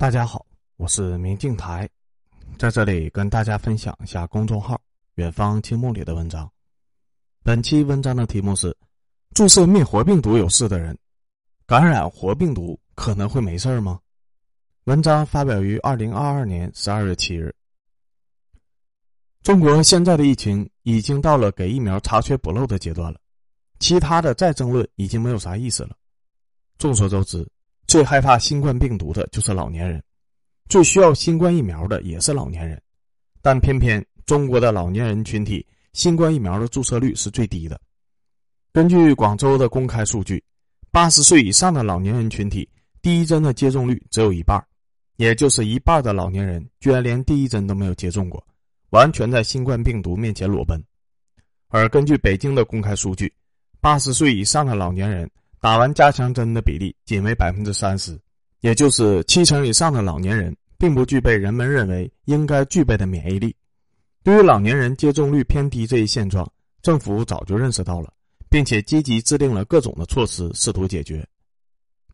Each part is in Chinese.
大家好，我是明镜台，在这里跟大家分享一下公众号“远方青木”里的文章。本期文章的题目是：注射灭活病毒有事的人，感染活病毒可能会没事吗？文章发表于二零二二年十二月七日。中国现在的疫情已经到了给疫苗查缺补漏的阶段了，其他的再争论已经没有啥意思了。众所周知，最害怕新冠病毒的就是老年人，最需要新冠疫苗的也是老年人，但偏偏中国的老年人群体新冠疫苗的注射率是最低的。根据广州的公开数据，八十岁以上的老年人群体第一针的接种率只有一半，也就是一半的老年人居然连第一针都没有接种过。完全在新冠病毒面前裸奔，而根据北京的公开数据，八十岁以上的老年人打完加强针的比例仅为百分之三十，也就是七成以上的老年人并不具备人们认为应该具备的免疫力。对于老年人接种率偏低这一现状，政府早就认识到了，并且积极制定了各种的措施试图解决。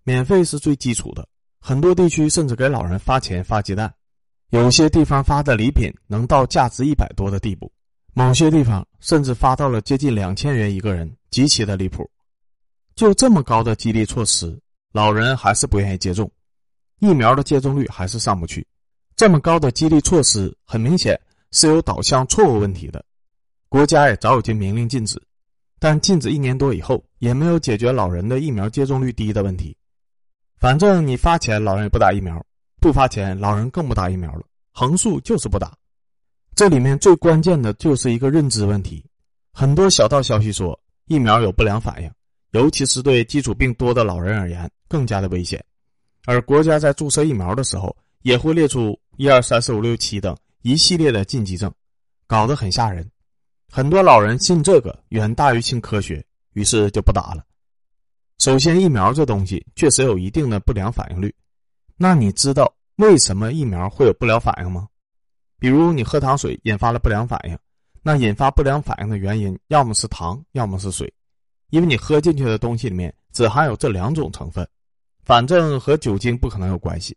免费是最基础的，很多地区甚至给老人发钱发鸡蛋。有些地方发的礼品能到价值一百多的地步，某些地方甚至发到了接近两千元一个人，极其的离谱。就这么高的激励措施，老人还是不愿意接种，疫苗的接种率还是上不去。这么高的激励措施，很明显是有导向错误问题的。国家也早已经明令禁止，但禁止一年多以后，也没有解决老人的疫苗接种率低的问题。反正你发钱，老人也不打疫苗。不发钱，老人更不打疫苗了。横竖就是不打。这里面最关键的就是一个认知问题。很多小道消息说疫苗有不良反应，尤其是对基础病多的老人而言更加的危险。而国家在注射疫苗的时候也会列出一二三四五六七等一系列的禁忌症，搞得很吓人。很多老人信这个远大于信科学，于是就不打了。首先，疫苗这东西确实有一定的不良反应率。那你知道为什么疫苗会有不良反应吗？比如你喝糖水引发了不良反应，那引发不良反应的原因要么是糖，要么是水，因为你喝进去的东西里面只含有这两种成分，反正和酒精不可能有关系。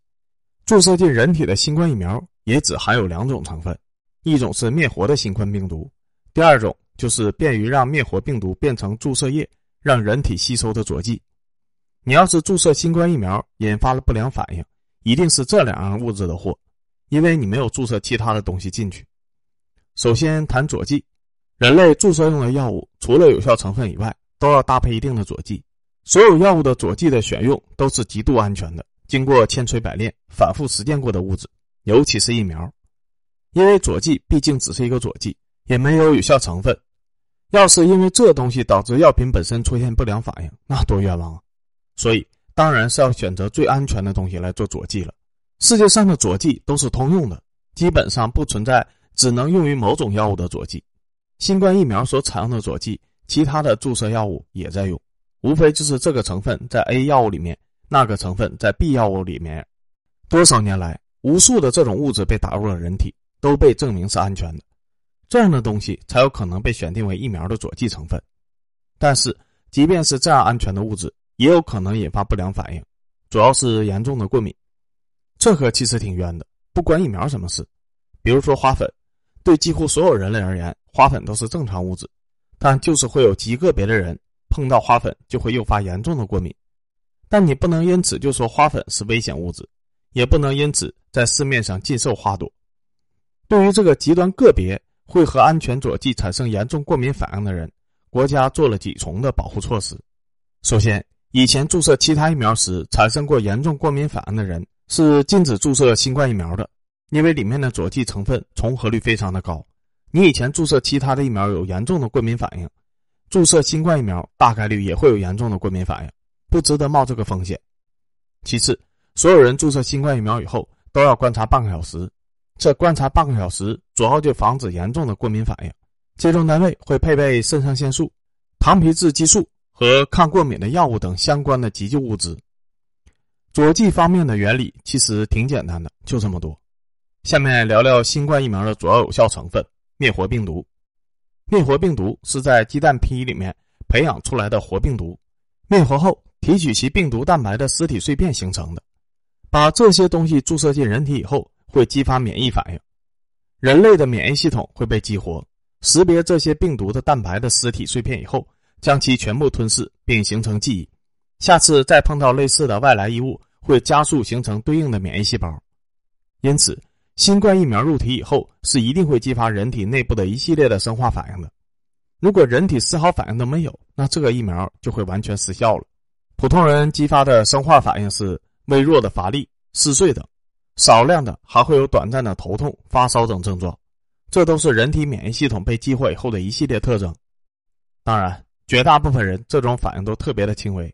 注射进人体的新冠疫苗也只含有两种成分，一种是灭活的新冠病毒，第二种就是便于让灭活病毒变成注射液，让人体吸收的佐剂。你要是注射新冠疫苗引发了不良反应，一定是这两样物质的祸，因为你没有注射其他的东西进去。首先谈佐剂，人类注射用的药物除了有效成分以外，都要搭配一定的佐剂。所有药物的佐剂的选用都是极度安全的，经过千锤百炼、反复实践过的物质，尤其是疫苗，因为佐剂毕竟只是一个佐剂，也没有有效成分。要是因为这东西导致药品本身出现不良反应，那多冤枉啊！所以，当然是要选择最安全的东西来做佐剂了。世界上的佐剂都是通用的，基本上不存在只能用于某种药物的佐剂。新冠疫苗所采用的佐剂，其他的注射药物也在用，无非就是这个成分在 A 药物里面，那个成分在 B 药物里面。多少年来，无数的这种物质被打入了人体，都被证明是安全的。这样的东西才有可能被选定为疫苗的佐剂成分。但是，即便是这样安全的物质，也有可能引发不良反应，主要是严重的过敏。这可其实挺冤的，不关疫苗什么事。比如说花粉，对几乎所有人类而言，花粉都是正常物质，但就是会有极个别的人碰到花粉就会诱发严重的过敏。但你不能因此就说花粉是危险物质，也不能因此在市面上禁售花朵。对于这个极端个别会和安全佐剂产生严重过敏反应的人，国家做了几重的保护措施。首先，以前注射其他疫苗时产生过严重过敏反应的人是禁止注射新冠疫苗的，因为里面的佐剂成分重合率非常的高。你以前注射其他的疫苗有严重的过敏反应，注射新冠疫苗大概率也会有严重的过敏反应，不值得冒这个风险。其次，所有人注射新冠疫苗以后都要观察半个小时，这观察半个小时主要就防止严重的过敏反应。接种单位会配备肾上腺素、糖皮质激素。和抗过敏的药物等相关的急救物资。佐剂方面的原理其实挺简单的，就这么多。下面聊聊新冠疫苗的主要有效成分——灭活病毒。灭活病毒是在鸡蛋皮里面培养出来的活病毒，灭活后提取其病毒蛋白的尸体碎片形成的。把这些东西注射进人体以后，会激发免疫反应，人类的免疫系统会被激活，识别这些病毒的蛋白的尸体碎片以后，将其全部吞噬并形成记忆。下次再碰到类似的外来异物，会加速形成对应的免疫细胞。因此，新冠疫苗入体以后，是一定会激发人体内部的一系列的生化反应的。如果人体丝毫反应都没有，那这个疫苗就会完全失效了。普通人激发的生化反应是微弱的乏力、嗜睡等，少量的还会有短暂的头痛、发烧等症状，这都是人体免疫系统被激活以后的一系列特征。当然，绝大部分人这种反应都特别的轻微。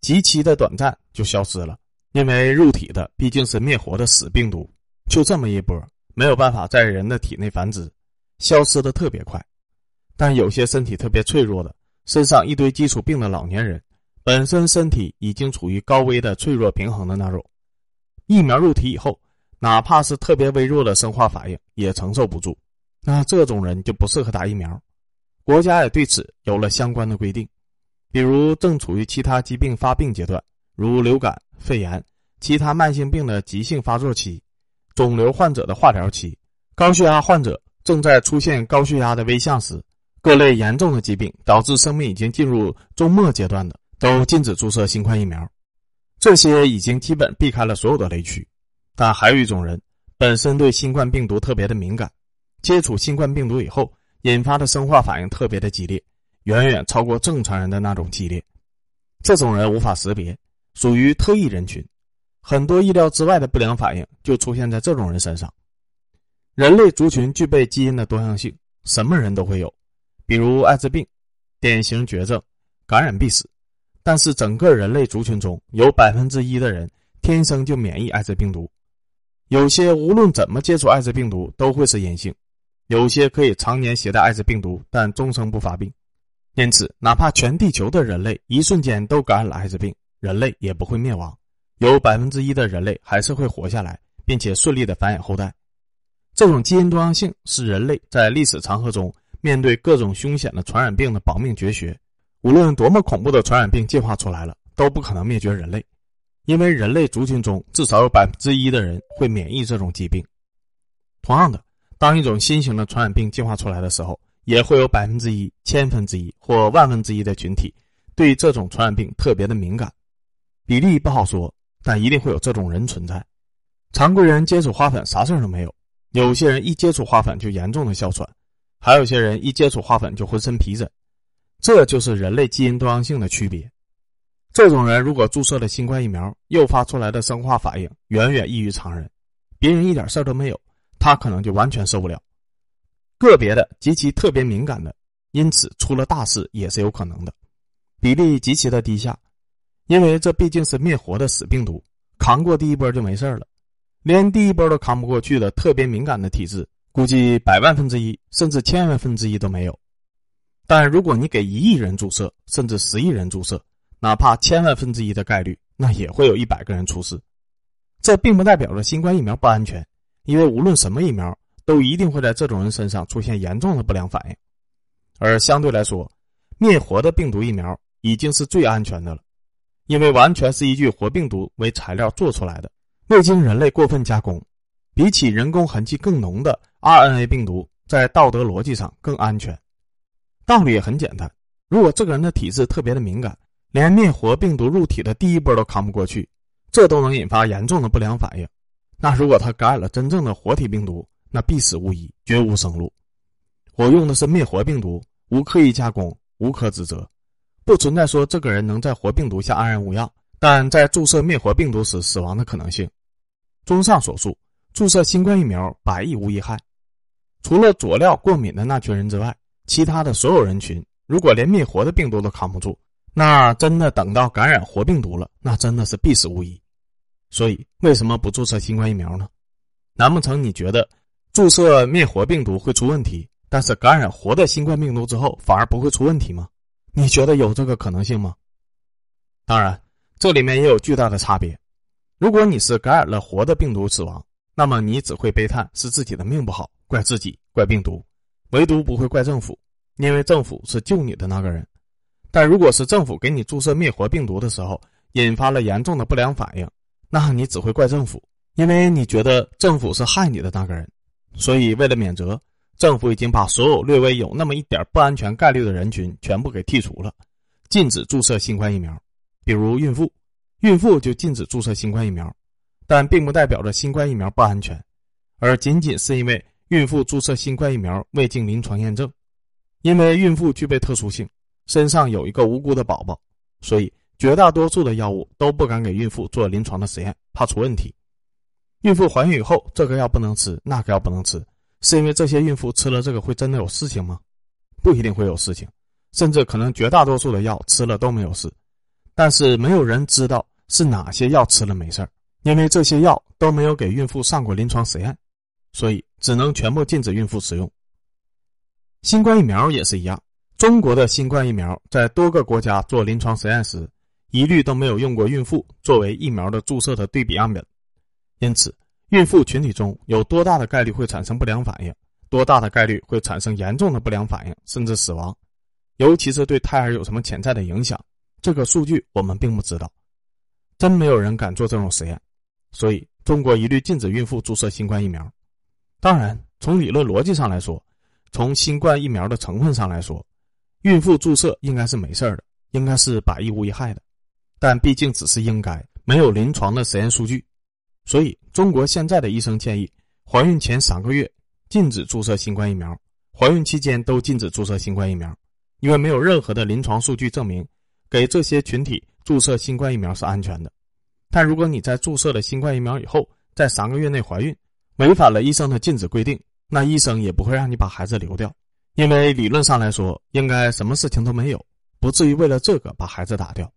极其的短暂就消失了，因为入体的毕竟是灭活的死病毒，就这么一波，没有办法在人的体内繁殖，消失的特别快。但有些身体特别脆弱的，身上一堆基础病的老年人，本身身体已经处于高危的脆弱平衡的那种，疫苗入体以后，哪怕是特别微弱的生化反应也承受不住，那这种人就不适合打疫苗。国家也对此有了相关的规定。比如正处于其他疾病发病阶段，如流感、肺炎、其他慢性病的急性发作期，肿瘤患者的化疗期，高血压患者正在出现高血压的危象时，各类严重的疾病导致生命已经进入终末阶段的，都禁止注射新冠疫苗。这些已经基本避开了所有的雷区，但还有一种人本身对新冠病毒特别的敏感，接触新冠病毒以后引发的生化反应特别的激烈。远远超过正常人的那种激烈，这种人无法识别，属于特异人群，很多意料之外的不良反应就出现在这种人身上。人类族群具备基因的多样性，什么人都会有，比如艾滋病，典型绝症，感染必死。但是整个人类族群中有百分之一的人天生就免疫艾滋病毒，有些无论怎么接触艾滋病毒都会是阴性，有些可以常年携带艾滋病毒，但终生不发病。因此，哪怕全地球的人类一瞬间都感染了艾滋病，人类也不会灭亡，有百分之一的人类还是会活下来，并且顺利的繁衍后代。这种基因多样性是人类在历史长河中面对各种凶险的传染病的保命绝学。无论多么恐怖的传染病进化出来了，都不可能灭绝人类，因为人类族群中至少有百分之一的人会免疫这种疾病。同样的，当一种新型的传染病进化出来的时候，也会有百分之一、千分之一或万分之一的群体对这种传染病特别的敏感，比例不好说，但一定会有这种人存在。常规人接触花粉啥事儿都没有，有些人一接触花粉就严重的哮喘，还有些人一接触花粉就浑身皮疹，这就是人类基因多样性的区别。这种人如果注射了新冠疫苗，诱发出来的生化反应远远异于常人，别人一点事儿都没有，他可能就完全受不了。个别的极其特别敏感的，因此出了大事也是有可能的，比例极其的低下，因为这毕竟是灭活的死病毒，扛过第一波就没事了。连第一波都扛不过去的特别敏感的体质，估计百万分之一甚至千万分之一都没有。但如果你给一亿人注射，甚至十亿人注射，哪怕千万分之一的概率，那也会有一百个人出事。这并不代表着新冠疫苗不安全，因为无论什么疫苗。都一定会在这种人身上出现严重的不良反应，而相对来说，灭活的病毒疫苗已经是最安全的了，因为完全是依据活病毒为材料做出来的，未经人类过分加工，比起人工痕迹更浓的 RNA 病毒，在道德逻辑上更安全。道理也很简单，如果这个人的体质特别的敏感，连灭活病毒入体的第一波都扛不过去，这都能引发严重的不良反应，那如果他感染了真正的活体病毒，那必死无疑，绝无生路。我用的是灭活病毒，无刻意加工，无可指责，不存在说这个人能在活病毒下安然无恙，但在注射灭活病毒时死亡的可能性。综上所述，注射新冠疫苗百益无一害。除了佐料过敏的那群人之外，其他的所有人群，如果连灭活的病毒都扛不住，那真的等到感染活病毒了，那真的是必死无疑。所以，为什么不注射新冠疫苗呢？难不成你觉得？注射灭活病毒会出问题，但是感染活的新冠病毒之后反而不会出问题吗？你觉得有这个可能性吗？当然，这里面也有巨大的差别。如果你是感染了活的病毒死亡，那么你只会悲叹是自己的命不好，怪自己，怪病毒，唯独不会怪政府，因为政府是救你的那个人。但如果是政府给你注射灭活病毒的时候引发了严重的不良反应，那你只会怪政府，因为你觉得政府是害你的那个人。所以，为了免责，政府已经把所有略微有那么一点不安全概率的人群全部给剔除了，禁止注射新冠疫苗。比如孕妇，孕妇就禁止注射新冠疫苗，但并不代表着新冠疫苗不安全，而仅仅是因为孕妇注射新冠疫苗未经临床验证。因为孕妇具备特殊性，身上有一个无辜的宝宝，所以绝大多数的药物都不敢给孕妇做临床的实验，怕出问题。孕妇怀孕以后，这个药不能吃，那个药不能吃，是因为这些孕妇吃了这个会真的有事情吗？不一定会有事情，甚至可能绝大多数的药吃了都没有事。但是没有人知道是哪些药吃了没事儿，因为这些药都没有给孕妇上过临床实验，所以只能全部禁止孕妇使用。新冠疫苗也是一样，中国的新冠疫苗在多个国家做临床实验时，一律都没有用过孕妇作为疫苗的注射的对比样本。因此，孕妇群体中有多大的概率会产生不良反应，多大的概率会产生严重的不良反应，甚至死亡，尤其是对胎儿有什么潜在的影响，这个数据我们并不知道。真没有人敢做这种实验，所以中国一律禁止孕妇注射新冠疫苗。当然，从理论逻辑上来说，从新冠疫苗的成分上来说，孕妇注射应该是没事的，应该是百益无一害的。但毕竟只是应该，没有临床的实验数据。所以，中国现在的医生建议，怀孕前三个月禁止注射新冠疫苗，怀孕期间都禁止注射新冠疫苗，因为没有任何的临床数据证明给这些群体注射新冠疫苗是安全的。但如果你在注射了新冠疫苗以后，在三个月内怀孕，违反了医生的禁止规定，那医生也不会让你把孩子流掉，因为理论上来说，应该什么事情都没有，不至于为了这个把孩子打掉。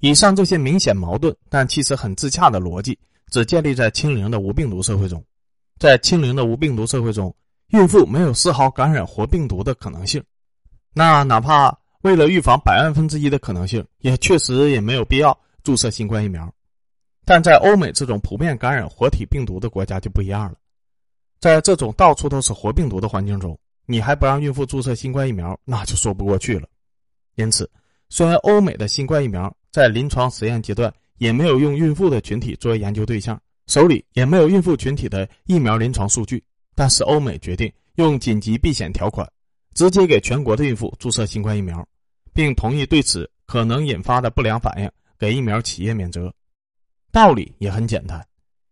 以上这些明显矛盾，但其实很自洽的逻辑。只建立在清零的无病毒社会中，在清零的无病毒社会中，孕妇没有丝毫感染活病毒的可能性。那哪怕为了预防百万分之一的可能性，也确实也没有必要注射新冠疫苗。但在欧美这种普遍感染活体病毒的国家就不一样了，在这种到处都是活病毒的环境中，你还不让孕妇注射新冠疫苗，那就说不过去了。因此，虽然欧美的新冠疫苗在临床实验阶段，也没有用孕妇的群体作为研究对象，手里也没有孕妇群体的疫苗临床数据。但是欧美决定用紧急避险条款，直接给全国的孕妇注射新冠疫苗，并同意对此可能引发的不良反应给疫苗企业免责。道理也很简单，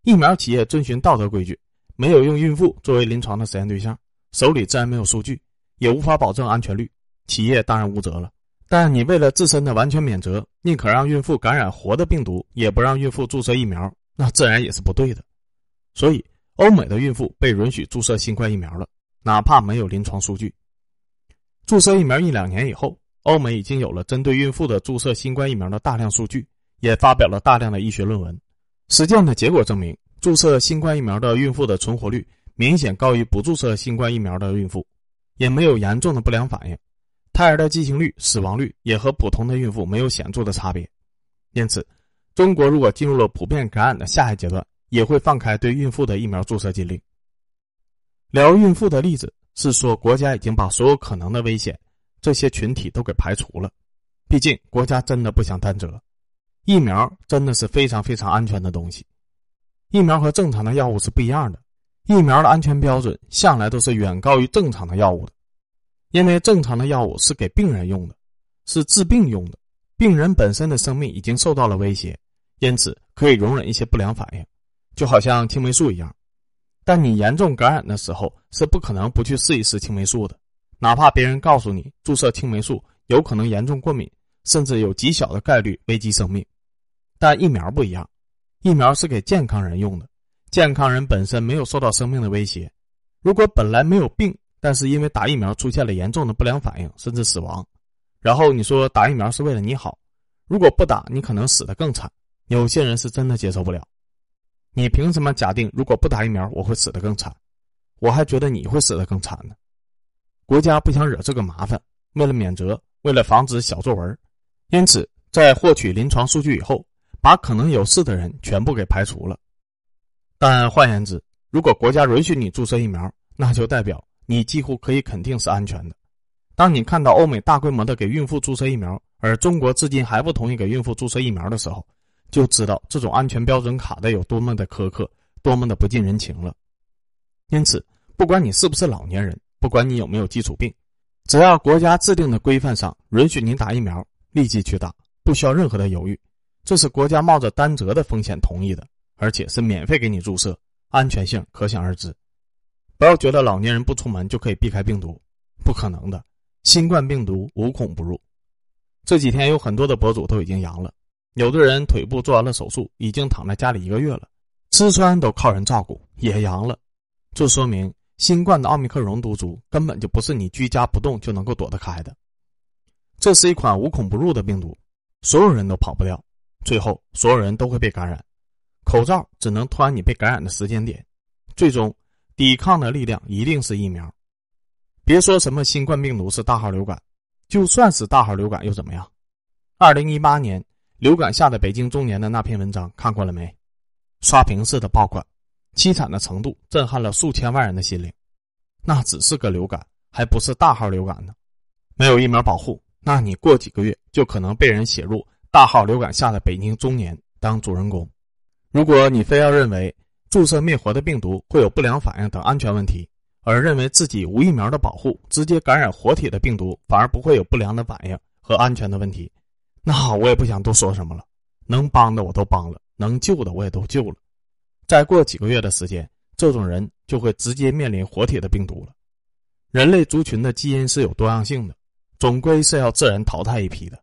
疫苗企业遵循道德规矩，没有用孕妇作为临床的实验对象，手里自然没有数据，也无法保证安全率，企业当然无责了。但你为了自身的完全免责，宁可让孕妇感染活的病毒，也不让孕妇注射疫苗，那自然也是不对的。所以，欧美的孕妇被允许注射新冠疫苗了，哪怕没有临床数据。注射疫苗一两年以后，欧美已经有了针对孕妇的注射新冠疫苗的大量数据，也发表了大量的医学论文。实践的结果证明，注射新冠疫苗的孕妇的存活率明显高于不注射新冠疫苗的孕妇，也没有严重的不良反应。胎儿的畸形率、死亡率也和普通的孕妇没有显著的差别，因此，中国如果进入了普遍感染的下一阶段，也会放开对孕妇的疫苗注射禁令。聊孕妇的例子是说，国家已经把所有可能的危险这些群体都给排除了，毕竟国家真的不想担责。疫苗真的是非常非常安全的东西，疫苗和正常的药物是不一样的，疫苗的安全标准向来都是远高于正常的药物的。因为正常的药物是给病人用的，是治病用的，病人本身的生命已经受到了威胁，因此可以容忍一些不良反应，就好像青霉素一样。但你严重感染的时候是不可能不去试一试青霉素的，哪怕别人告诉你注射青霉素有可能严重过敏，甚至有极小的概率危及生命。但疫苗不一样，疫苗是给健康人用的，健康人本身没有受到生命的威胁，如果本来没有病。但是因为打疫苗出现了严重的不良反应，甚至死亡，然后你说打疫苗是为了你好，如果不打，你可能死得更惨。有些人是真的接受不了。你凭什么假定如果不打疫苗我会死得更惨？我还觉得你会死得更惨呢。国家不想惹这个麻烦，为了免责，为了防止小作文，因此在获取临床数据以后，把可能有事的人全部给排除了。但换言之，如果国家允许你注射疫苗，那就代表。你几乎可以肯定是安全的。当你看到欧美大规模的给孕妇注射疫苗，而中国至今还不同意给孕妇注射疫苗的时候，就知道这种安全标准卡的有多么的苛刻，多么的不近人情了。因此，不管你是不是老年人，不管你有没有基础病，只要国家制定的规范上允许你打疫苗，立即去打，不需要任何的犹豫。这是国家冒着担责的风险同意的，而且是免费给你注射，安全性可想而知。不要觉得老年人不出门就可以避开病毒，不可能的。新冠病毒无孔不入。这几天有很多的博主都已经阳了，有的人腿部做完了手术，已经躺在家里一个月了，吃穿都靠人照顾，也阳了。这说明新冠的奥密克戎毒株根本就不是你居家不动就能够躲得开的。这是一款无孔不入的病毒，所有人都跑不掉，最后所有人都会被感染。口罩只能拖你被感染的时间点，最终抵抗的力量一定是疫苗。别说什么新冠病毒是大号流感，就算是大号流感又怎么样？二零一八年流感下的北京中年的那篇文章看过了没？刷屏式的爆款，凄惨的程度震撼了数千万人的心灵。那只是个流感，还不是大号流感呢。没有疫苗保护，那你过几个月就可能被人写入大号流感下的北京中年当主人公。如果你非要认为注射灭活的病毒会有不良反应等安全问题，而认为自己无疫苗的保护，直接感染活体的病毒，反而不会有不良的反应和安全的问题。那好，我也不想多说什么了，能帮的我都帮了，能救的我也都救了。再过几个月的时间，这种人就会直接面临活体的病毒了。人类族群的基因是有多样性的，总归是要自然淘汰一批的。